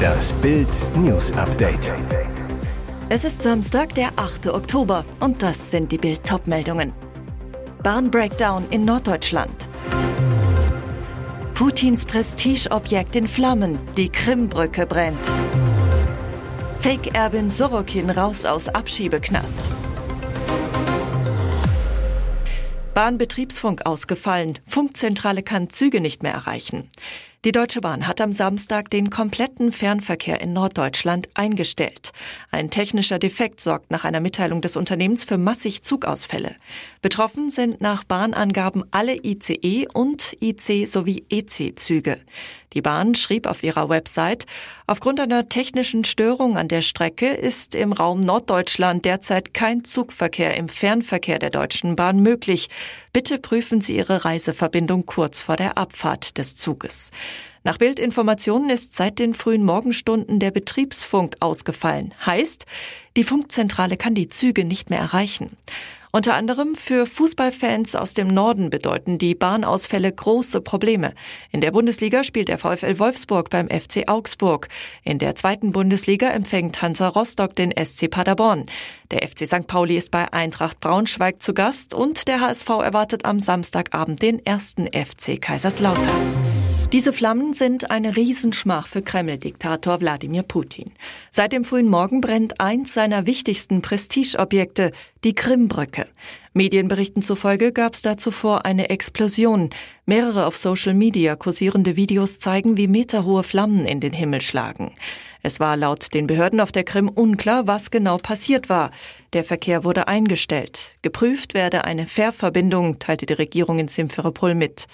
Das Bild News Update. Es ist Samstag, der 8. Oktober und das sind die Bild meldungen Bahn-Breakdown in Norddeutschland. Putins Prestigeobjekt in Flammen, die Krimbrücke brennt. Fake-Erbin Sorokin raus aus Abschiebeknast. Bahnbetriebsfunk ausgefallen. Funkzentrale kann Züge nicht mehr erreichen. Die Deutsche Bahn hat am Samstag den kompletten Fernverkehr in Norddeutschland eingestellt. Ein technischer Defekt sorgt nach einer Mitteilung des Unternehmens für massig Zugausfälle. Betroffen sind nach Bahnangaben alle ICE und IC sowie EC-Züge. Die Bahn schrieb auf ihrer Website, aufgrund einer technischen Störung an der Strecke ist im Raum Norddeutschland derzeit kein Zugverkehr im Fernverkehr der Deutschen Bahn möglich. Bitte prüfen Sie Ihre Reiseverbindung kurz vor der Abfahrt des Zuges. Nach Bildinformationen ist seit den frühen Morgenstunden der Betriebsfunk ausgefallen. Heißt, die Funkzentrale kann die Züge nicht mehr erreichen. Unter anderem für Fußballfans aus dem Norden bedeuten die Bahnausfälle große Probleme. In der Bundesliga spielt der VfL Wolfsburg beim FC Augsburg. In der zweiten Bundesliga empfängt Hansa Rostock den SC Paderborn. Der FC St. Pauli ist bei Eintracht Braunschweig zu Gast und der HSV erwartet am Samstagabend den ersten FC Kaiserslautern. Diese Flammen sind eine Riesenschmach für Kreml-Diktator Wladimir Putin. Seit dem frühen Morgen brennt eins seiner wichtigsten Prestigeobjekte, die Krimbrücke. Medienberichten zufolge gab es da zuvor eine Explosion. Mehrere auf Social Media kursierende Videos zeigen, wie meterhohe Flammen in den Himmel schlagen. Es war laut den Behörden auf der Krim unklar, was genau passiert war. Der Verkehr wurde eingestellt. Geprüft werde eine Fährverbindung, teilte die Regierung in Simferopol mit.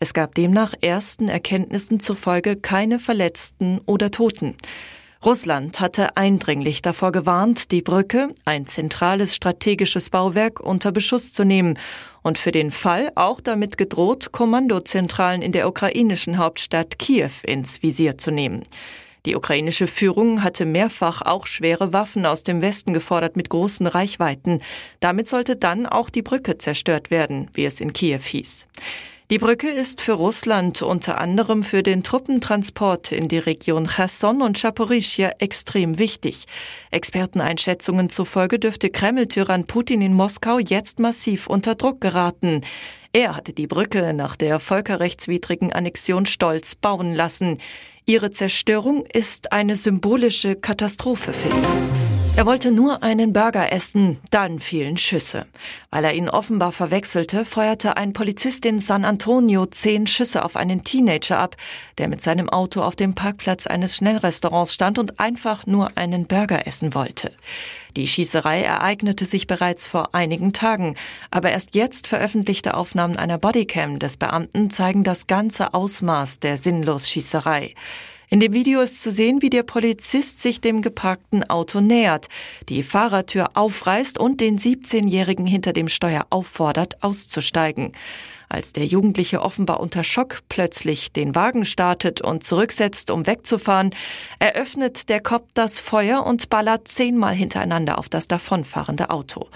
Es gab demnach ersten Erkenntnissen zufolge keine Verletzten oder Toten. Russland hatte eindringlich davor gewarnt, die Brücke, ein zentrales strategisches Bauwerk, unter Beschuss zu nehmen und für den Fall auch damit gedroht, Kommandozentralen in der ukrainischen Hauptstadt Kiew ins Visier zu nehmen. Die ukrainische Führung hatte mehrfach auch schwere Waffen aus dem Westen gefordert mit großen Reichweiten. Damit sollte dann auch die Brücke zerstört werden, wie es in Kiew hieß. Die Brücke ist für Russland unter anderem für den Truppentransport in die Region Cherson und Chaporischia extrem wichtig. Experteneinschätzungen zufolge dürfte Kreml-Tyrann Putin in Moskau jetzt massiv unter Druck geraten. Er hatte die Brücke nach der völkerrechtswidrigen Annexion stolz bauen lassen. Ihre Zerstörung ist eine symbolische Katastrophe für ihn. Er wollte nur einen Burger essen, dann fielen Schüsse. Weil er ihn offenbar verwechselte, feuerte ein Polizist in San Antonio zehn Schüsse auf einen Teenager ab, der mit seinem Auto auf dem Parkplatz eines Schnellrestaurants stand und einfach nur einen Burger essen wollte. Die Schießerei ereignete sich bereits vor einigen Tagen, aber erst jetzt veröffentlichte Aufnahmen einer Bodycam des Beamten zeigen das ganze Ausmaß der Sinnlos-Schießerei. In dem Video ist zu sehen, wie der Polizist sich dem geparkten Auto nähert, die Fahrertür aufreißt und den 17-Jährigen hinter dem Steuer auffordert, auszusteigen. Als der Jugendliche offenbar unter Schock plötzlich den Wagen startet und zurücksetzt, um wegzufahren, eröffnet der Cop das Feuer und ballert zehnmal hintereinander auf das davonfahrende Auto.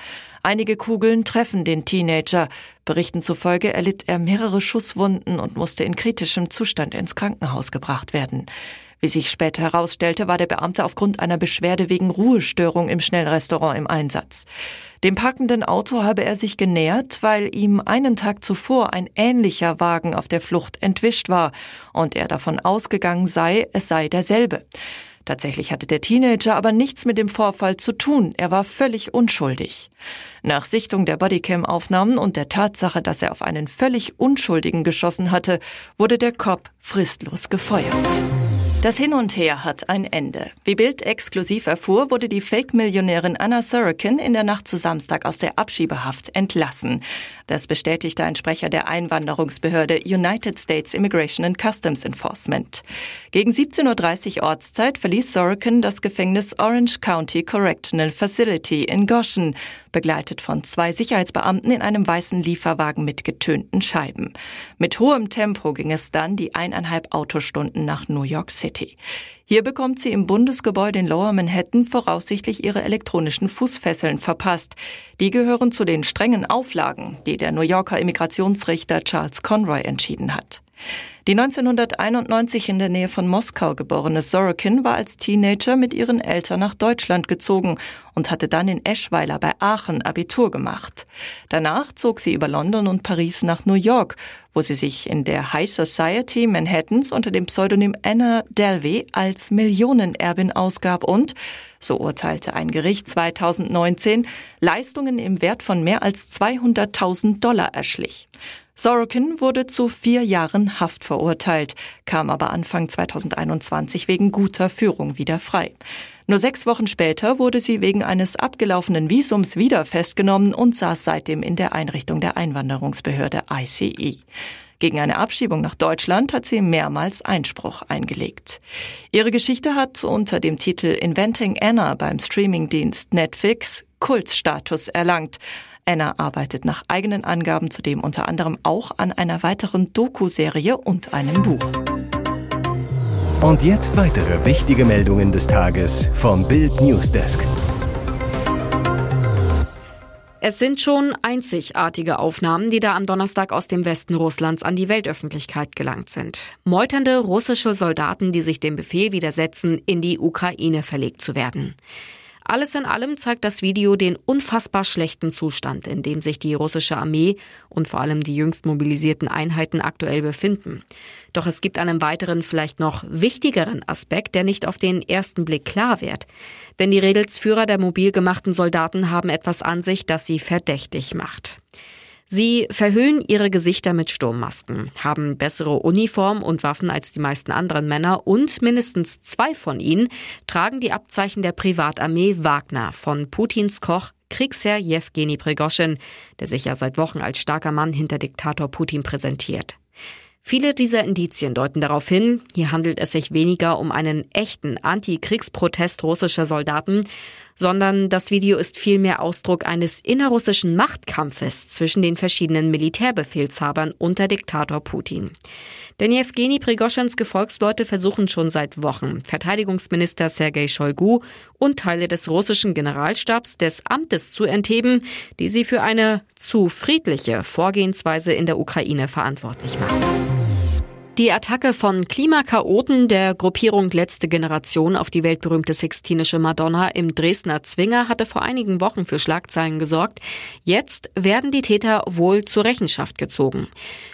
Einige Kugeln treffen den Teenager. Berichten zufolge erlitt er mehrere Schusswunden und musste in kritischem Zustand ins Krankenhaus gebracht werden. Wie sich später herausstellte, war der Beamte aufgrund einer Beschwerde wegen Ruhestörung im Schnellrestaurant im Einsatz. Dem parkenden Auto habe er sich genähert, weil ihm einen Tag zuvor ein ähnlicher Wagen auf der Flucht entwischt war und er davon ausgegangen sei, es sei derselbe. Tatsächlich hatte der Teenager aber nichts mit dem Vorfall zu tun. Er war völlig unschuldig. Nach Sichtung der Bodycam-Aufnahmen und der Tatsache, dass er auf einen völlig Unschuldigen geschossen hatte, wurde der Cop fristlos gefeuert. Das Hin und Her hat ein Ende. Wie Bild exklusiv erfuhr, wurde die Fake-Millionärin Anna Sorokin in der Nacht zu Samstag aus der Abschiebehaft entlassen. Das bestätigte ein Sprecher der Einwanderungsbehörde United States Immigration and Customs Enforcement. Gegen 17.30 Uhr Ortszeit verließ Sorokin das Gefängnis Orange County Correctional Facility in Goshen, begleitet von zwei Sicherheitsbeamten in einem weißen Lieferwagen mit getönten Scheiben. Mit hohem Tempo ging es dann die eineinhalb Autostunden nach New York City. Hier bekommt sie im Bundesgebäude in Lower Manhattan voraussichtlich ihre elektronischen Fußfesseln verpasst. Die gehören zu den strengen Auflagen, die der New Yorker Immigrationsrichter Charles Conroy entschieden hat. Die 1991 in der Nähe von Moskau geborene Sorokin war als Teenager mit ihren Eltern nach Deutschland gezogen und hatte dann in Eschweiler bei Aachen Abitur gemacht. Danach zog sie über London und Paris nach New York, wo sie sich in der High Society Manhattans unter dem Pseudonym Anna Delvey als Millionenerbin ausgab und, so urteilte ein Gericht 2019, Leistungen im Wert von mehr als 200.000 Dollar erschlich. Sorokin wurde zu vier Jahren Haft verurteilt, kam aber Anfang 2021 wegen guter Führung wieder frei. Nur sechs Wochen später wurde sie wegen eines abgelaufenen Visums wieder festgenommen und saß seitdem in der Einrichtung der Einwanderungsbehörde ICE. Gegen eine Abschiebung nach Deutschland hat sie mehrmals Einspruch eingelegt. Ihre Geschichte hat unter dem Titel Inventing Anna beim Streamingdienst Netflix Kultstatus erlangt. Anna arbeitet nach eigenen Angaben zudem unter anderem auch an einer weiteren Doku-Serie und einem Buch. Und jetzt weitere wichtige Meldungen des Tages vom Bild Newsdesk. Es sind schon einzigartige Aufnahmen, die da am Donnerstag aus dem Westen Russlands an die Weltöffentlichkeit gelangt sind. Meuternde russische Soldaten, die sich dem Befehl widersetzen, in die Ukraine verlegt zu werden. Alles in allem zeigt das Video den unfassbar schlechten Zustand, in dem sich die russische Armee und vor allem die jüngst mobilisierten Einheiten aktuell befinden. Doch es gibt einen weiteren, vielleicht noch wichtigeren Aspekt, der nicht auf den ersten Blick klar wird. Denn die Redelsführer der mobil gemachten Soldaten haben etwas an sich, das sie verdächtig macht. Sie verhüllen ihre Gesichter mit Sturmmasken, haben bessere Uniform und Waffen als die meisten anderen Männer und mindestens zwei von ihnen tragen die Abzeichen der Privatarmee Wagner von Putins Koch Kriegsherr Jewgeni Prigoschin, der sich ja seit Wochen als starker Mann hinter Diktator Putin präsentiert. Viele dieser Indizien deuten darauf hin, hier handelt es sich weniger um einen echten Antikriegsprotest russischer Soldaten, sondern das Video ist vielmehr Ausdruck eines innerrussischen Machtkampfes zwischen den verschiedenen Militärbefehlshabern unter Diktator Putin. Denn Jewgeni Prigoschins Gefolgsleute versuchen schon seit Wochen, Verteidigungsminister Sergei Shoigu und Teile des russischen Generalstabs des Amtes zu entheben, die sie für eine zu friedliche Vorgehensweise in der Ukraine verantwortlich machen. Die Attacke von Klimakaoten der Gruppierung Letzte Generation auf die weltberühmte Sixtinische Madonna im Dresdner Zwinger hatte vor einigen Wochen für Schlagzeilen gesorgt. Jetzt werden die Täter wohl zur Rechenschaft gezogen.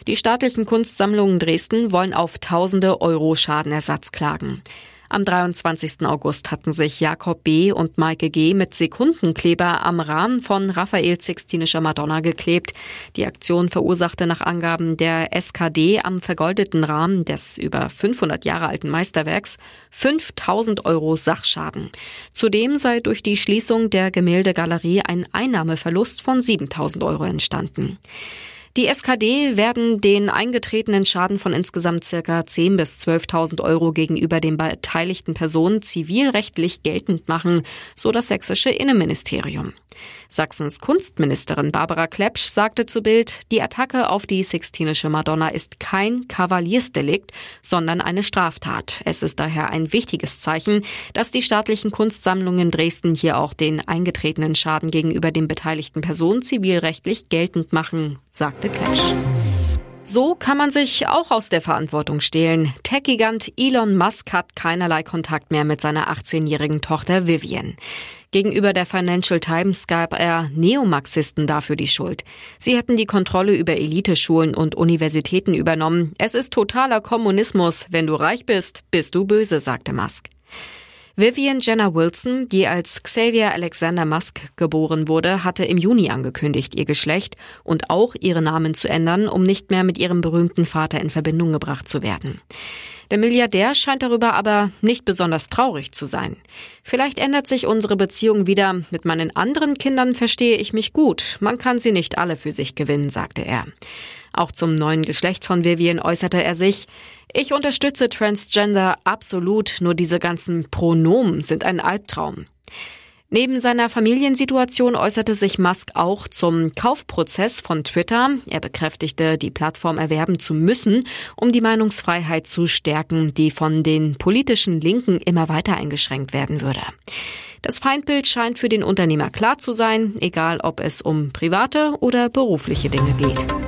Die staatlichen Kunstsammlungen Dresden wollen auf tausende Euro Schadenersatz klagen. Am 23. August hatten sich Jakob B. und Maike G. mit Sekundenkleber am Rahmen von Raphael Sixtinischer Madonna geklebt. Die Aktion verursachte nach Angaben der SKD am vergoldeten Rahmen des über 500 Jahre alten Meisterwerks 5000 Euro Sachschaden. Zudem sei durch die Schließung der Gemäldegalerie ein Einnahmeverlust von 7000 Euro entstanden. Die SKD werden den eingetretenen Schaden von insgesamt circa 10.000 bis 12.000 Euro gegenüber den beteiligten Personen zivilrechtlich geltend machen, so das sächsische Innenministerium. Sachsens Kunstministerin Barbara Klepsch sagte zu Bild, die Attacke auf die Sixtinische Madonna ist kein Kavaliersdelikt, sondern eine Straftat. Es ist daher ein wichtiges Zeichen, dass die staatlichen Kunstsammlungen Dresden hier auch den eingetretenen Schaden gegenüber den beteiligten Personen zivilrechtlich geltend machen, sagte Klepsch. So kann man sich auch aus der Verantwortung stehlen. Tech-Gigant Elon Musk hat keinerlei Kontakt mehr mit seiner 18-jährigen Tochter Vivian. Gegenüber der Financial Times gab er Neomarxisten dafür die Schuld. Sie hätten die Kontrolle über Eliteschulen und Universitäten übernommen. Es ist totaler Kommunismus. Wenn du reich bist, bist du böse, sagte Musk. Vivian Jenner Wilson, die als Xavier Alexander Musk geboren wurde, hatte im Juni angekündigt, ihr Geschlecht und auch ihre Namen zu ändern, um nicht mehr mit ihrem berühmten Vater in Verbindung gebracht zu werden. Der Milliardär scheint darüber aber nicht besonders traurig zu sein. Vielleicht ändert sich unsere Beziehung wieder. Mit meinen anderen Kindern verstehe ich mich gut. Man kann sie nicht alle für sich gewinnen, sagte er. Auch zum neuen Geschlecht von Vivian äußerte er sich, ich unterstütze Transgender absolut, nur diese ganzen Pronomen sind ein Albtraum. Neben seiner Familiensituation äußerte sich Musk auch zum Kaufprozess von Twitter. Er bekräftigte, die Plattform erwerben zu müssen, um die Meinungsfreiheit zu stärken, die von den politischen Linken immer weiter eingeschränkt werden würde. Das Feindbild scheint für den Unternehmer klar zu sein, egal ob es um private oder berufliche Dinge geht.